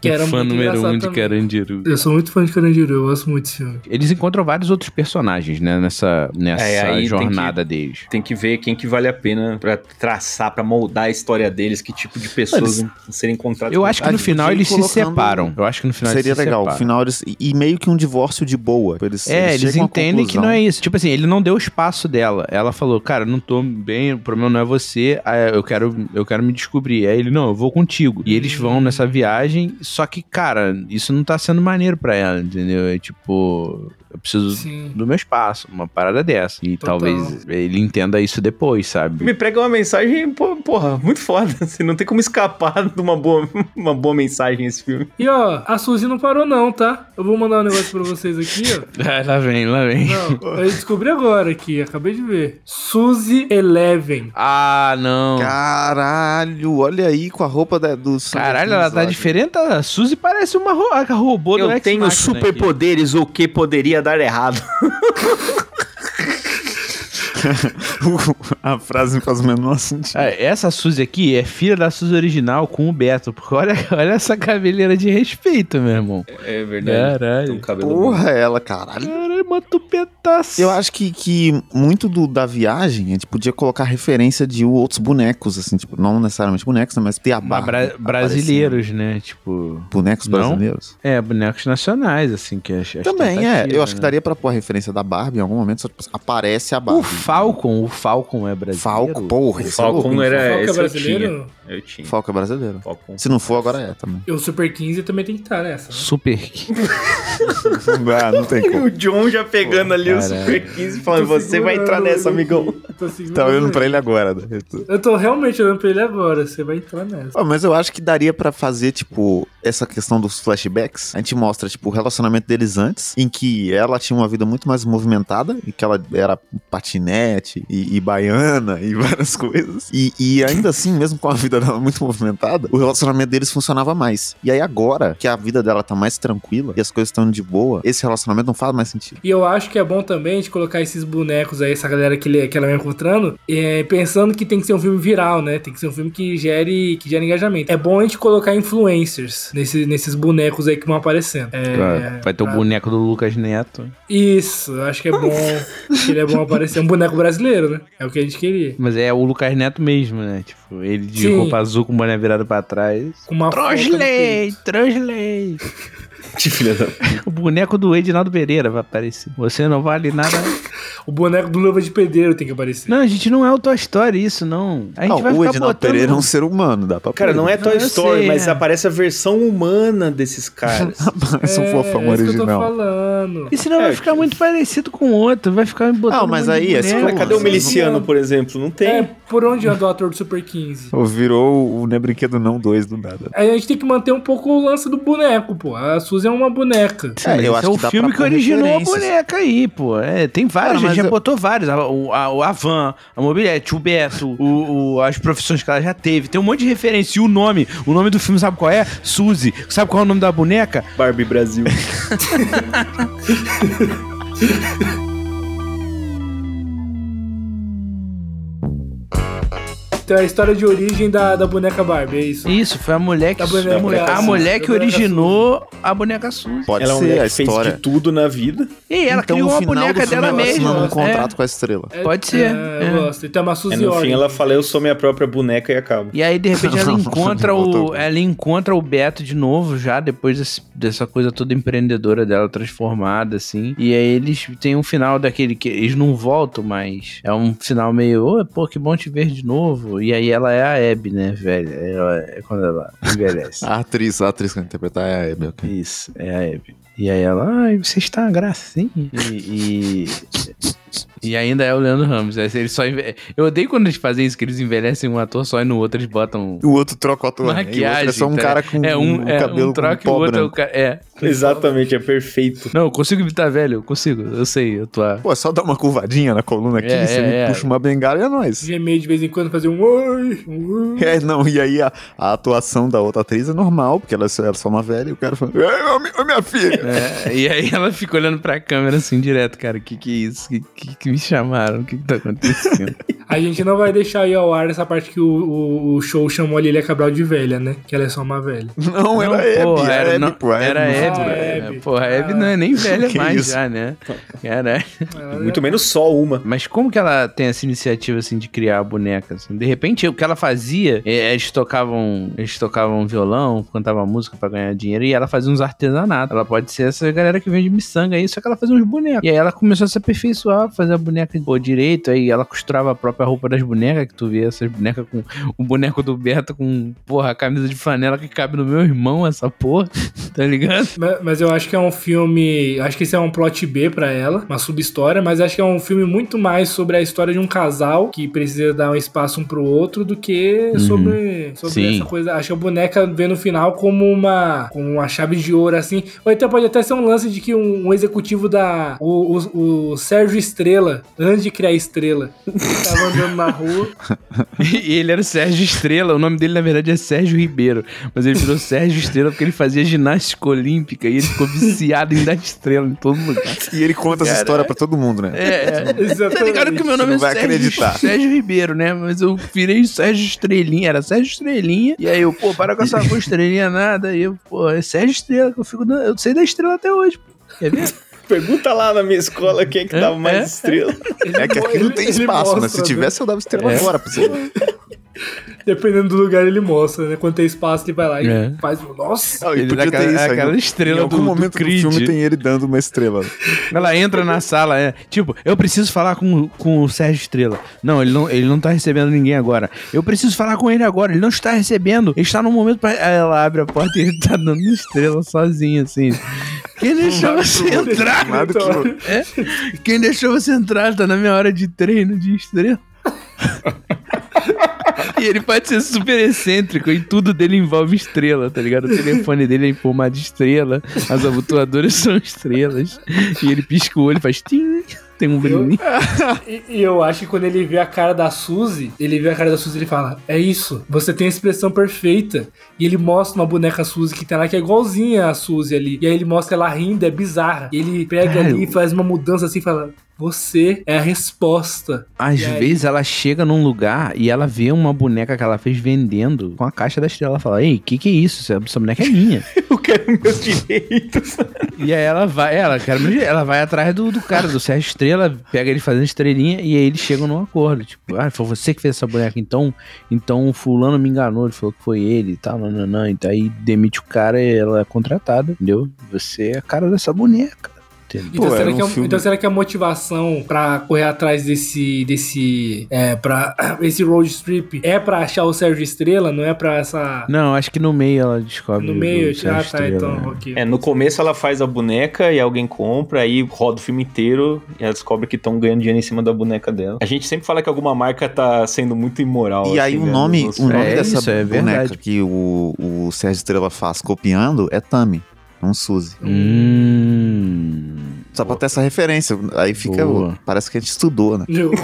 Que era fã número um de também. Carandiru. Eu sou muito fã de Carandiru, eu gosto muito desse filme. Eles encontram vários outros personagens, né? Nessa, nessa É, aí tem jornada deles. Tem que ver quem que vale a pena pra traçar, pra moldar a história deles, que tipo de pessoas Eles- vão ser encontradas. Eu acho que no final eles se separam. Eu acho que no final Seria eles se legal. separam. Final eles, e, meio que um divórcio de boa. Eles, É, eles à entendem que não é isso. Tipo assim, ele não deu espaço dela. Ela falou, cara, não tô bem, o problema não é você, ah, eu quero, eu quero me descobrir. Aí ele, não, eu vou contigo. E eles vão nessa viagem, só que, cara, isso não tá sendo maneiro pra ela, entendeu? É tipo, eu preciso Sim. do meu espaço, uma parada dessa. E Total. talvez ele entenda isso depois, sabe? Me prega uma mensagem, porra, muito foda. Assim, não tem como escapar de uma boa, uma boa mensagem esse filme. E ó, a Suzy não parou não, tá? Eu vou mandar um negócio pra vocês aqui, ó. Ah, lá vem, lá vem. Não, eu descobri agora aqui, acabei de ver. Suzy Eleven. Ah, não. Caralho, olha aí com a roupa da, do Caralho, ela tá diferente. A Suzy parece uma ro a robô do Eu tenho superpoderes, o que poderia dar errado? a frase não faz o menor sentido. Ah, essa Suzy aqui é filha da Suzy original com o Beto. Porque olha, olha essa cabeleira de respeito, meu irmão. É Caralho. Tem um cabelo Porra, ela, caralho. Caralho, uma tupetaça. Eu acho que, que muito do, da viagem a gente podia colocar referência de outros bonecos, assim, tipo, não necessariamente bonecos, né, mas ter a barra. bra- brasileiros, né? Tipo. Bonecos Não? brasileiros? É, bonecos nacionais, assim, que acho. Também, é. Eu acho que daria pra pôr a referência da Barbie em algum momento, só tipo, aparece a Barbie. O Falcon, o Falcon é brasileiro. Falco, porra. O esse é Falcon era Falcon é esse eu brasileiro? tinha. Eu tinha. Falco é brasileiro. Falcon. Se não for, agora é também. E o Super 15 também tem que estar nessa. né? Super. ah, não tem como. O John já pegando ali o. Super 15 falando, Tô você vai entrar nessa, amigão. Tô Tá olhando pra ele agora. né? Eu tô realmente olhando pra ele agora. Você vai entrar nessa. Ó, mas eu acho que daria pra fazer, tipo, essa questão dos flashbacks. A gente mostra, tipo, o relacionamento deles antes, em que ela tinha uma vida muito mais movimentada, e que ela era patinete e, e baiana e várias coisas. E, e ainda assim, mesmo com a vida dela muito movimentada, o relacionamento deles funcionava mais. E aí agora que a vida dela tá mais tranquila e as coisas estão de boa, esse relacionamento não faz mais sentido. E eu acho que é bom também de colocar esses bonecos aí, essa galera que, ele, que ela vai encontrando, é, pensando que tem que ser um filme viral, né? Tem que ser um filme que gere, que gere engajamento. É bom a gente colocar influencers nesse, nesses bonecos aí que vão aparecendo. É, Claro. Vai ter o pra- boneco do Lucas Neto. Isso, eu acho que é bom. que ele é bom aparecer. Um boneco brasileiro, né? É o que a gente queria. Mas é o Lucas Neto mesmo, né? Tipo, ele de Sim. roupa azul com o boné virado pra trás. Com uma foca no Que filha da... O boneco do Edinaldo Pereira vai aparecer. Você não vale nada. O boneco do Luva de Pedreiro tem que aparecer. Não, gente, não é o Toy Story isso, não. A gente Não, vai o Edinaldo botando... Pereira é um ser humano, dá pra Cara, não é Toy Eu Story, sei, mas é. aparece a versão humana desses caras. Parece um fofão é isso que eu tô original. falando. E senão É, vai ficar muito parecido com o outro. Vai ficar me botando. Ah, mas um aí de é. Mas cadê o miliciano, por exemplo? Não tem. É, por onde anda o ator do Super 15? Ou Virou o Não é Brinquedo Não 2 do nada. Aí a gente tem que manter um pouco o lance do boneco, pô. A É uma boneca. É, eu esse acho é o que filme que originou a boneca aí, pô. É, tem vários, Cara, a gente já eu- botou vários. A, o- a, a van, a mobilete, o Beto, o, o- as profissões que ela já teve. Tem um monte de referência. E o nome, o nome do filme sabe qual é? Suzy. Sabe qual é o nome da boneca? Barbie Brasil. Então é a história de origem da, da boneca Barbie, é isso. Isso, foi a mulher que, Da boneca a mulher, a mulher que originou a boneca Suzy. Pode Ela é uma ser mulher a que fez história. de tudo na vida. E ela então, criou final boneca dela ela mesma. assinando um É. contrato com a estrela. É- Pode ser, É, é. eu gosto. Então é uma É, Suzy no fim ela fala, eu sou minha própria boneca e acaba. E aí, de repente, ela encontra o. Ela encontra o Beto de novo, já depois desse- dessa coisa toda empreendedora dela transformada, assim. E aí eles têm um final daquele que eles não voltam, mas é um final meio, ô, pô, que bom te ver de novo. E aí ela é a Abby, né, velha? Ela é quando ela envelhece. A atriz, a atriz que vai interpretar é a Abby, ok. Isso, é a Abby. E aí ela, ai, você está uma gracinha. E, e, e ainda é o Leandro Ramos. né? Ele só. Eu odeio quando eles fazem isso, que eles envelhecem um ator só e no outro eles botam O outro troca o ator. né? E o outro maquiagem. É só um tá? cara com é um, um é, cabelo um troca com e o pó outro é o cara. É. Exatamente, é perfeito. Não, eu consigo imitar velho, eu consigo. Eu sei atuar. Pô, é só dar uma curvadinha na coluna aqui, É, você é, me é. puxa uma bengala e é nóis. Gemer de vez em quando, fazer um oi, um oi. É, não, e aí a, a atuação da outra atriz é normal, porque ela, ela é só uma velha e o cara fala, "Ei, ô, mi- ô, minha filha. É, e aí ela fica olhando pra câmera assim direto, cara. Que que é isso? Que, que, que me chamaram? O que, que tá acontecendo? A gente não vai deixar aí ao ar essa parte que o, o, o show chamou a Lilia Cabral de velha, né? Que ela é só uma velha. Não, era Não, Abby, porra, era Abby, não, pô. Era no Hebe. Ah, Hebe. Porra, a Hebe Ah. não é nem velha Que mais isso? já, né? Caralho. Muito menos só uma. Mas como que ela tem essa iniciativa, assim, de criar a boneca, assim? De repente, o que ela fazia, é, eles tocavam, eles tocavam violão, cantavam música pra ganhar dinheiro, e ela fazia uns artesanatos. Ela pode ser essa galera que vende miçanga aí, só que ela fazia uns bonecos. E aí ela começou a se aperfeiçoar, fazer a boneca pô, direito, aí ela costurava a própria própria roupa das bonecas, que tu vê essas bonecas com o boneco do Beto com, porra, a camisa de flanela que cabe no meu irmão, essa porra, tá ligado? Ma- Mas eu acho que é um filme. Acho que esse é um plot B pra ela, uma subhistória, mas acho que é um filme muito mais sobre a história de um casal que precisa dar um espaço um pro outro do que sobre, sobre Sim. essa coisa. Acho que a boneca vê no final como uma, como uma chave de ouro, assim. Ou então pode até ser um lance de que um, um executivo da. O, o, o Sérgio Estrela, antes de criar Estrela, tava andando na rua. E ele era o Sérgio Estrela, o nome dele na verdade é Sérgio Ribeiro, mas ele virou Sérgio Estrela porque ele fazia ginástica olímpica e ele ficou viciado em dar estrela em todo lugar. E ele conta essa Cara, história pra todo mundo, né? É, é. Tá Exatamente. ligado que meu nome Você é não vai Sérgio, acreditar. Sérgio Ribeiro, né? Mas eu virei Sérgio Estrelinha, era Sérgio Estrelinha. E aí eu, pô, para com essa com estrelinha nada. E eu, pô, é Sérgio Estrela, que eu fico. dando- Eu sei da estrela até hoje, pô. Quer ver? Pergunta lá na minha escola quem é que É, dava mais é. estrela. É que aqui não tem espaço, né? Se tivesse, eu dava estrela É. agora pra você. Dependendo do lugar, ele mostra, né? Quando tem espaço, ele vai lá e É. faz. Nossa! Não, e Ele podia dá ter aquela- isso aí. aquela estrela Em algum do- do momento do, Creed. filme tem ele dando uma estrela. Ela entra na sala, é. Tipo, eu preciso falar com, com o Sérgio Estrela. Não, ele não, ele não tá recebendo ninguém agora. Eu preciso falar com ele agora. Ele não está recebendo. Ele está no momento pra. Aí ela abre a porta e ele tá dando estrela sozinho, assim. Quem deixou você entrar? Nada que É? Quem deixou você entrar? Tá na minha hora de treino de estrela. E ele pode ser super excêntrico e tudo dele envolve estrela, tá ligado? O telefone dele é em formato de estrela, as abotoadoras são estrelas. E ele pisca o olho e faz tim, tem um brilhinho. E, e eu acho que quando ele vê a cara da Suzy, ele vê a cara da Suzy e ele fala: É isso, você tem a expressão perfeita. E ele mostra uma boneca Suzy que tá lá, que é igualzinha a Suzy ali. E aí ele mostra ela rindo, é bizarra. E ele pega Cara, ali e faz uma mudança assim e fala: Você é a resposta. Às E aí? vezes ela chega num lugar e ela vê uma boneca que ela fez vendendo com a caixa da estrela. Ela fala: Ei, que que é isso? Essa- boneca é minha. Eu quero meus direitos. E aí ela vai, ela, dinheiro. ela vai atrás do, do cara, do Sérgio Estrela, pega ele fazendo estrelinha e aí eles chegam num acordo. Tipo, ah, foi você que fez essa boneca, então, então o fulano me enganou, ele falou que foi ele e tal, não, não, não. Então aí demite o cara e ela é contratada, entendeu? Você é a cara dessa boneca. Entendeu? Então, Pô, será era que um é, filme- então será que a motivação pra correr atrás desse. desse. É, pra. Esse road trip é pra achar o Sérgio Estrela, não é pra essa. Não, acho que no meio ela descobre. no o meio? Ah, tá, Estrela, então, né? ok. É, no começo ela faz a boneca e alguém compra, aí roda o filme inteiro e ela descobre que estão ganhando dinheiro em cima da boneca dela. A gente sempre fala que alguma marca tá sendo muito imoral. E aí assim, o né, nome, o nome É, dessa isso é boneca verdade. que o, o Sérgio Estrela faz copiando é Tami, não Suzy. Hum. Só pra ter essa referência. Aí fica. Boa. Parece que a gente estudou, né? Eu,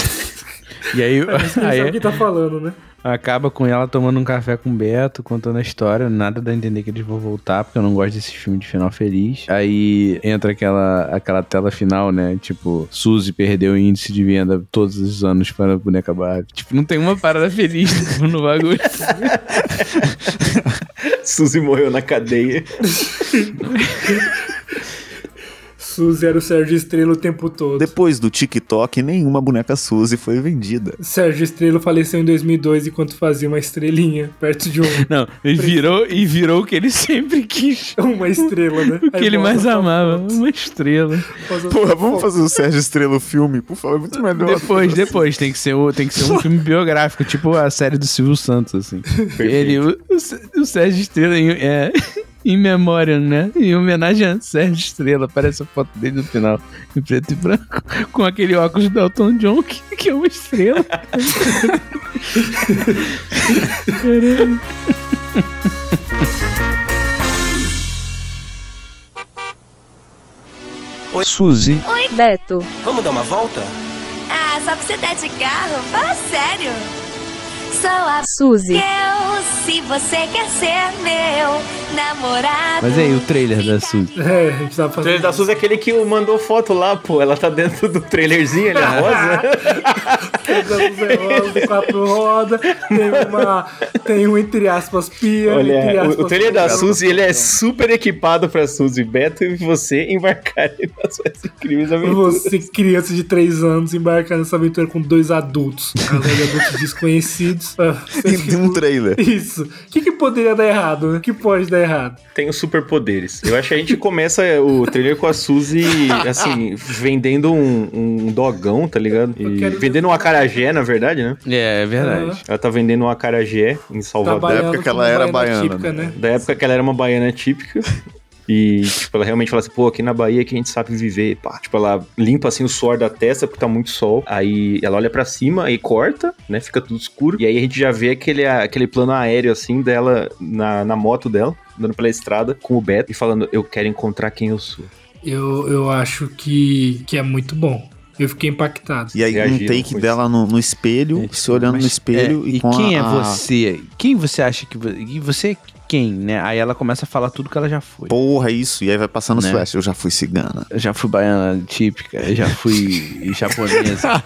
E aí, sabe aí o que tá falando, né? acaba com ela tomando um café com o Beto, contando a história. Nada dá a entender que eles vão voltar, porque eu não gosto desse filme de final feliz. Aí entra aquela, aquela tela final, né? Tipo, Suzy perdeu o índice de venda todos os anos para a boneca Barbie. Tipo, não tem uma parada feliz no bagulho. Suzy morreu na cadeia. Suzy era o Sérgio Estrela o tempo todo. Depois do TikTok, nenhuma boneca Suzy foi vendida. Sérgio Estrela faleceu em 2002 enquanto fazia uma estrelinha perto de um, Não, ele virou e virou o que ele sempre quis. uma estrela, né? O que ele mais amava, uma estrela. Porra, vamos fazer o Sérgio Estrela o filme, por favor, é muito melhor. Depois, depois, tem que ser, o, tem que ser um filme biográfico, tipo a série do Silvio Santos, assim. Ele, o, o, Sérgio Estrela é em memória, né? Em homenagem a Sérgio Estrela, aparece a foto dele no final, em preto e branco, com aquele óculos do Elton John, que, que é uma estrela. Caralho. Oi, Suzy. Beto, Vamos dar uma volta? Ah, só que você tá de carro? Fala sério. Sou a Suzy, eu, se você quer ser meu namorado. Mas aí, o trailer da Suzy. É, a gente tava O fazendo. trailer da Suzy é aquele que mandou foto lá, pô. Ela tá dentro do trailerzinho, ele é rosa. quatro rodas, tem uma. Tem um, entre aspas, pia. entre Olha, aspas, o, o trailer da. Suzy, ele é super equipado pra Suzy, Beto e você embarcarem nas suas incríveis aventuras. Você, criança de 3 anos, embarcar nessa aventura com dois adultos. Casal de adultos desconhecidos. Ah, Tem, tem um trailer. Isso. O que, que poderia dar errado? né? O que pode dar errado? Tem os superpoderes. Eu acho que a gente começa o trailer com a Suzy, assim, vendendo um, um dogão, tá ligado? E quero- vendendo um acarajé na verdade, né? É, é verdade. Ela tá vendendo um acarajé em Salvador. Trabalhando época que ela era baiana, típica, né? né? Da época que ela era uma baiana típica. E, tipo, ela realmente fala assim, pô, aqui na Bahia que a gente sabe viver, pá. Tipo, ela limpa, assim, o suor da testa porque tá muito sol. Aí ela olha pra cima e corta, né? Fica tudo escuro. E aí a gente já vê aquele, aquele plano aéreo, assim, dela na, na moto dela, andando pela estrada com o Beto e falando, eu quero encontrar quem eu sou. Eu, eu acho que, que é muito bom. Eu fiquei impactado. E aí um Reagiram take com dela no, no espelho, se olhando Mas, no espelho é, e, e com quem a, é você? Quem você acha que... vo- você é quem, né? Aí ela começa a falar tudo que ela já foi. Porra, isso. E aí vai passando Né? flash. Eu já fui cigana. Eu já fui baiana típica, eu já fui japonesa.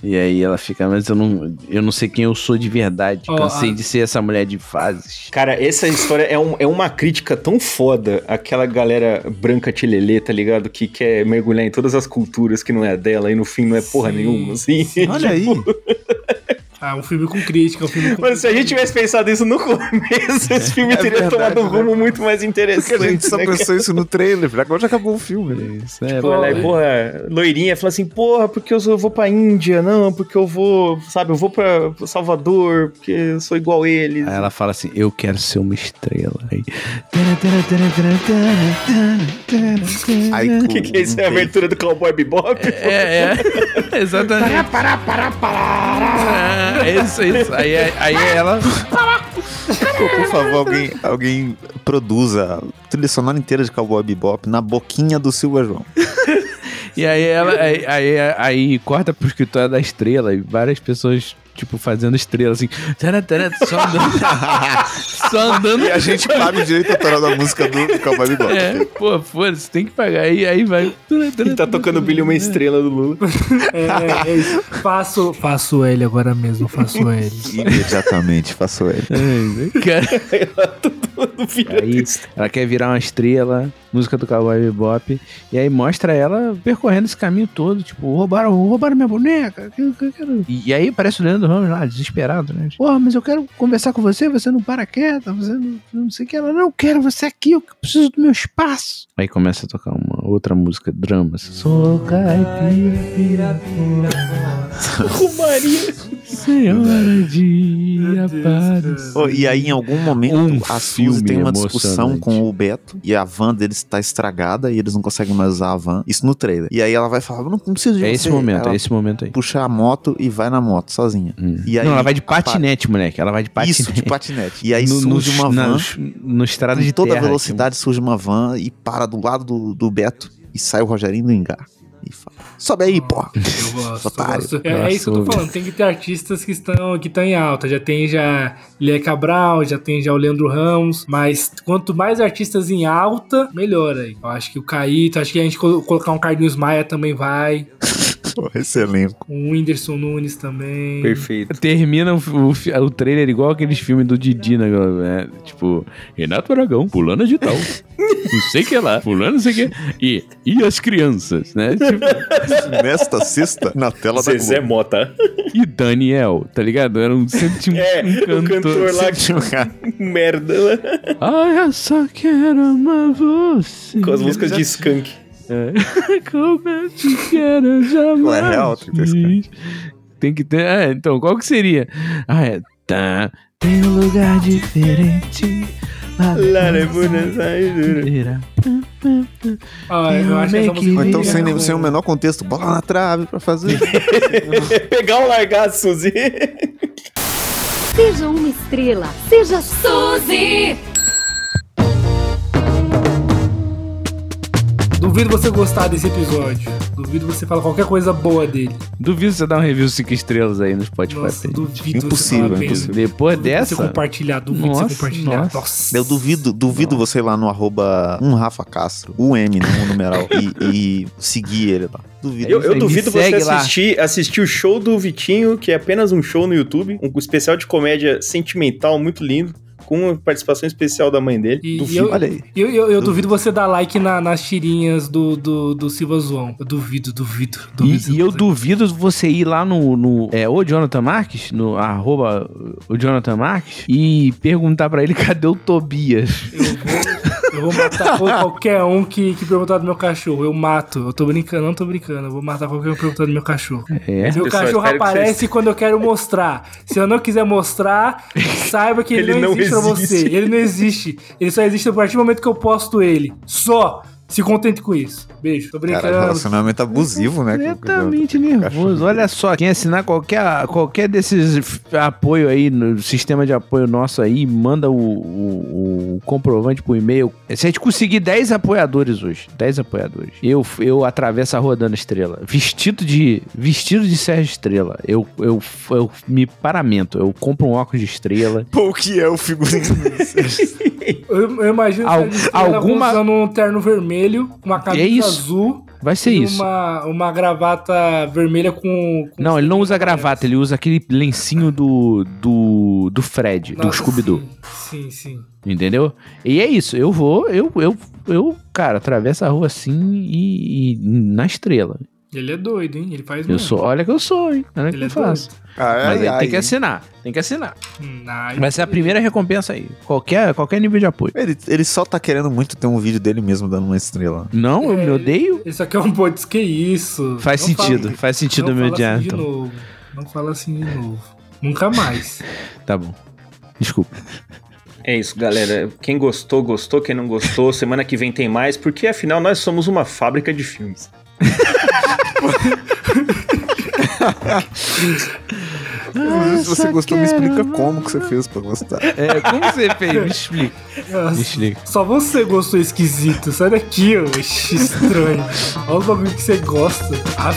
E aí ela fica, mas eu não, eu não sei quem eu sou de verdade. Ó, Cansei a- de ser essa mulher de fases. Cara, essa história é, um- é uma crítica tão foda àquela galera branca tilelê, tá ligado? Que quer mergulhar em todas as culturas que não é dela e no fim não é porra Sim. nenhuma, assim. Olha aí. Ah, um filme com crítica, um filme com Mas se a gente tivesse pensado isso no começo, esse filme teria verdade, tomado um rumo né? muito mais interessante. Porque a gente só né, cara? pensou isso no trailer. Agora já acabou o filme. Isso, né? Tipo, ela é, porra, loirinha, fala assim, porra, porque eu, vou pra Índia, não, porque eu vou, sabe, eu vou pra Salvador, porque eu sou igual eles. Aí ela fala assim, eu quero ser uma estrela. Aí, O que, que é isso? É a abertura do Cowboy Bebop? é, é, exatamente. Para, para, para, para. É isso, isso. Aí, aí ela... Por favor, alguém, alguém produza a trilha sonora inteira de Cowboy Bebop na boquinha do Silva João. E aí ela aí, aí, aí corta pro escritório da estrela e várias pessoas, tipo, fazendo estrela, assim, tara, tara, só andando. só andando. E a gente paga o direito autoral da música do, Cowboy Bebop. É, pô, foda-se, tem que pagar. Aí, aí vai. E tá tocando Billy uma estrela do Lula. É, é isso. Faço, faço ele agora mesmo, faço ele. Imediatamente, faço ele. Ai, cara. Do filho Aí ela quer virar uma estrela, música do Cowboy Bebop, e aí mostra ela percorrendo esse caminho todo, tipo, roubaram, roubaram minha boneca. E, e aí parece o Leandro Ramos lá, desesperado, né? Porra, mas eu quero conversar com você, você não para quieta, você não, não sei o que. Ela, não, eu quero você aqui, eu preciso do meu espaço. Aí começa a tocar uma outra música, dramas. Sou caipira, pira, Maria. Senhora de Aparecida. Oh, e aí, em algum momento, Um a Suzy tem uma discussão com o Beto e a van deles está estragada e eles não conseguem mais usar a van. Isso no trailer. E aí ela vai falar: não, não preciso de É você. esse momento, ela é esse momento aí. puxa a moto e vai na moto sozinha. Hum. E aí, não, ela vai de patinete, moleque. Ela vai de patinete. Isso, de patinete. E aí No- surge nos- uma van. no estrada de toda terra, velocidade surge uma van e para do lado do, do Beto e sai o Rogerinho do engar. E fala: sobe aí, porra. Eu gosto, Otário. gosto. É, é isso que eu tô falando. Tem que ter artistas que estão, que estão em alta. Já tem já Lé Cabral, já tem já o Leandro Ramos. Mas quanto mais artistas em alta, melhor aí. Eu acho que o Caíto, acho que a gente colo- colocar um Carlinhos Maia também vai. Porra, esse elenco. Um Whindersson Nunes também. Perfeito. Termina o, o, o trailer igual aqueles filmes do Didi, né? né? Tipo, Renato Aragão, fulano de tal. não sei o que lá, fulano não sei o que. E, e as crianças, né? Tipo, Nesta sexta, na tela da Zezé Globo. Mota. e Daniel, tá ligado? Era um, sempre tinha um, É, um o cantor. cantor lá Tinha um que merda. Ai, eu só quero amar você. Com as músicas de Skunk. É. Como eu te quero jamais. É real, tem que ter Tem que ter. É, então, qual que seria? Ah, é. Tá. Tem um lugar diferente. Lá Lá de Buenos Aires. Ah, eu acho que essa música Ou então, sem, sem o menor contexto, bola na trave pra fazer. Pegar ou largar, Suzy. Seja uma estrela. Seja Suzy. Duvido você gostar desse episódio. Duvido você falar qualquer coisa boa dele. Duvido você dar um review 5 estrelas aí no Spotify. Nossa, duvido Impossível, você impossível. Depois Duvido dessa. Você compartilhar, duvido Nossa, você compartilhar. nossa. Nossa. Eu duvido, duvido você ir lá no arroba um Rafa Castro, o M, né, o numeral, e, e seguir ele lá. Duvido. Eu, eu duvido você assistir, assistir o show do Vitinho, que é apenas um show no YouTube, um especial de comédia sentimental muito lindo, com participação especial da mãe dele. E, Duvido. eu, Olha aí. eu, eu, eu duvido você dar like na- nas tirinhas do, do, do Silva Zoão. Eu duvido, duvido. duvido E, e eu duvido você ir lá no, no é, o Jonathan Marques, no arroba o Jonathan Marques, e perguntar pra ele cadê o Tobias. Eu vou, Eu vou matar qualquer um que, que perguntar do meu cachorro. Eu mato. Eu tô brincando, não tô brincando. Eu vou matar qualquer um que perguntar do meu cachorro. É. Meu Pessoal, cachorro aparece vocês- quando eu quero mostrar. Se eu não quiser mostrar, saiba que ele, Ele não, não existe, pra existe. você. Ele não existe. Ele só existe a partir do momento que eu posto ele. Só. Se contente com isso. Beijo. Tô brincando. Cara, relacionamento abusivo, né? Completamente nervoso. Olha só, quem assinar qualquer, qualquer desses apoio aí no sistema de apoio nosso aí, manda o, o- o comprovante pro e-mail. Se a gente conseguir 10 apoiadores hoje, 10 apoiadores, eu, eu atravesso a rua dando estrela. Vestido de vestido de Sérgio Estrela. Eu, eu, eu me paramento. Eu compro um óculos de estrela. Pô, o que é o figurino? Eu, eu imagino Al- que ela alguma- usando um terno vermelho, uma camisa isso. azul Vai ser isso. Uma, uma gravata vermelha com. com Não, ele não usa gravata, ele usa aquele lencinho do, do, do Fred, do Nossa, Scooby-Doo. Sim, sim. sim. Entendeu? E é isso, eu vou, eu, eu, eu, cara, atravesso a rua assim e, e na estrela. Ele é doido, hein? Ele faz Eu mesmo. sou, olha que eu sou, hein? Olha que Ele eu é faço. Ai, Mas aí ai, tem que ai. assinar, tem que assinar. Ai, Vai ser a primeira recompensa aí. Qualquer, qualquer nível de apoio. Ele, ele só tá querendo muito ter um vídeo dele mesmo dando uma estrela. Não, eu me odeio. Isso aqui é um putz, que isso? Faz Não fala- sentido, faz sentido não me fala odiar. assim de então. novo. Não fala assim de novo. Nunca mais. Tá bom. Desculpa. É isso, galera. Quem gostou, gostou. Quem não gostou, semana que vem tem mais, porque afinal nós somos uma fábrica de filmes. Se você gostou, me explica como que você fez pra gostar. É, como você fez? Me explica. Me Nossa, explica. Só você gostou esquisito. Sai daqui, ô. Estranho. Olha o bagulho que você gosta. Ah,